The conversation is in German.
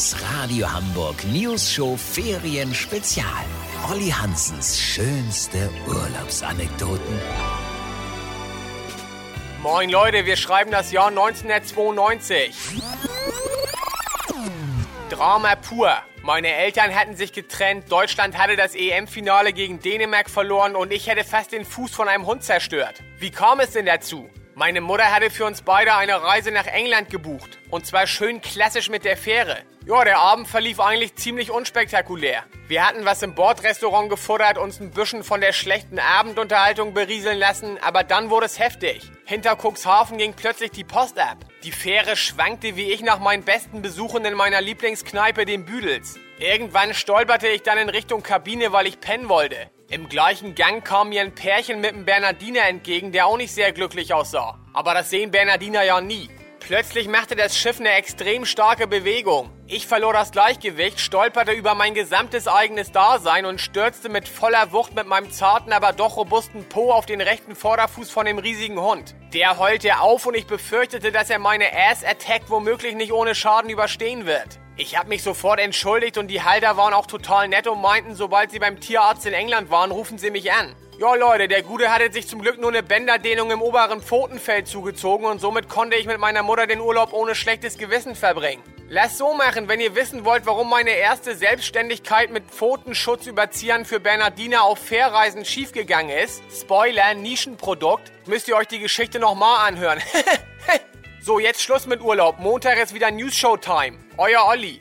Das Radio Hamburg News Show Ferien Spezial. Olli Hansens schönste Urlaubsanekdoten. Moin Leute, wir schreiben das Jahr 1992. Drama pur. Meine Eltern hatten sich getrennt, Deutschland hatte das EM-Finale gegen Dänemark verloren und ich hätte fast den Fuß von einem Hund zerstört. Wie kam es denn dazu? Meine Mutter hatte für uns beide eine Reise nach England gebucht. Und zwar schön klassisch mit der Fähre. Ja, der Abend verlief eigentlich ziemlich unspektakulär. Wir hatten was im Bordrestaurant gefuttert, uns ein bisschen von der schlechten Abendunterhaltung berieseln lassen, aber dann wurde es heftig. Hinter Cuxhaven ging plötzlich die Post ab. Die Fähre schwankte wie ich nach meinen besten Besuchen in meiner Lieblingskneipe, dem Büdels. Irgendwann stolperte ich dann in Richtung Kabine, weil ich pennen wollte. Im gleichen Gang kam mir ein Pärchen mit einem Bernardiner entgegen, der auch nicht sehr glücklich aussah. Aber das sehen Bernardiner ja nie. Plötzlich machte das Schiff eine extrem starke Bewegung. Ich verlor das Gleichgewicht, stolperte über mein gesamtes eigenes Dasein und stürzte mit voller Wucht mit meinem zarten, aber doch robusten Po auf den rechten Vorderfuß von dem riesigen Hund. Der heulte auf und ich befürchtete, dass er meine Ass-Attack womöglich nicht ohne Schaden überstehen wird. Ich habe mich sofort entschuldigt und die Halter waren auch total nett und meinten, sobald sie beim Tierarzt in England waren, rufen sie mich an. Ja Leute, der Gute hatte sich zum Glück nur eine Bänderdehnung im oberen Pfotenfeld zugezogen und somit konnte ich mit meiner Mutter den Urlaub ohne schlechtes Gewissen verbringen. Lasst so machen, wenn ihr wissen wollt, warum meine erste Selbstständigkeit mit Pfotenschutzüberziehern für Bernardiner auf Fährreisen schiefgegangen ist. Spoiler, Nischenprodukt. Müsst ihr euch die Geschichte nochmal anhören. So, jetzt Schluss mit Urlaub. Montag ist wieder News Show Time. Euer Olli.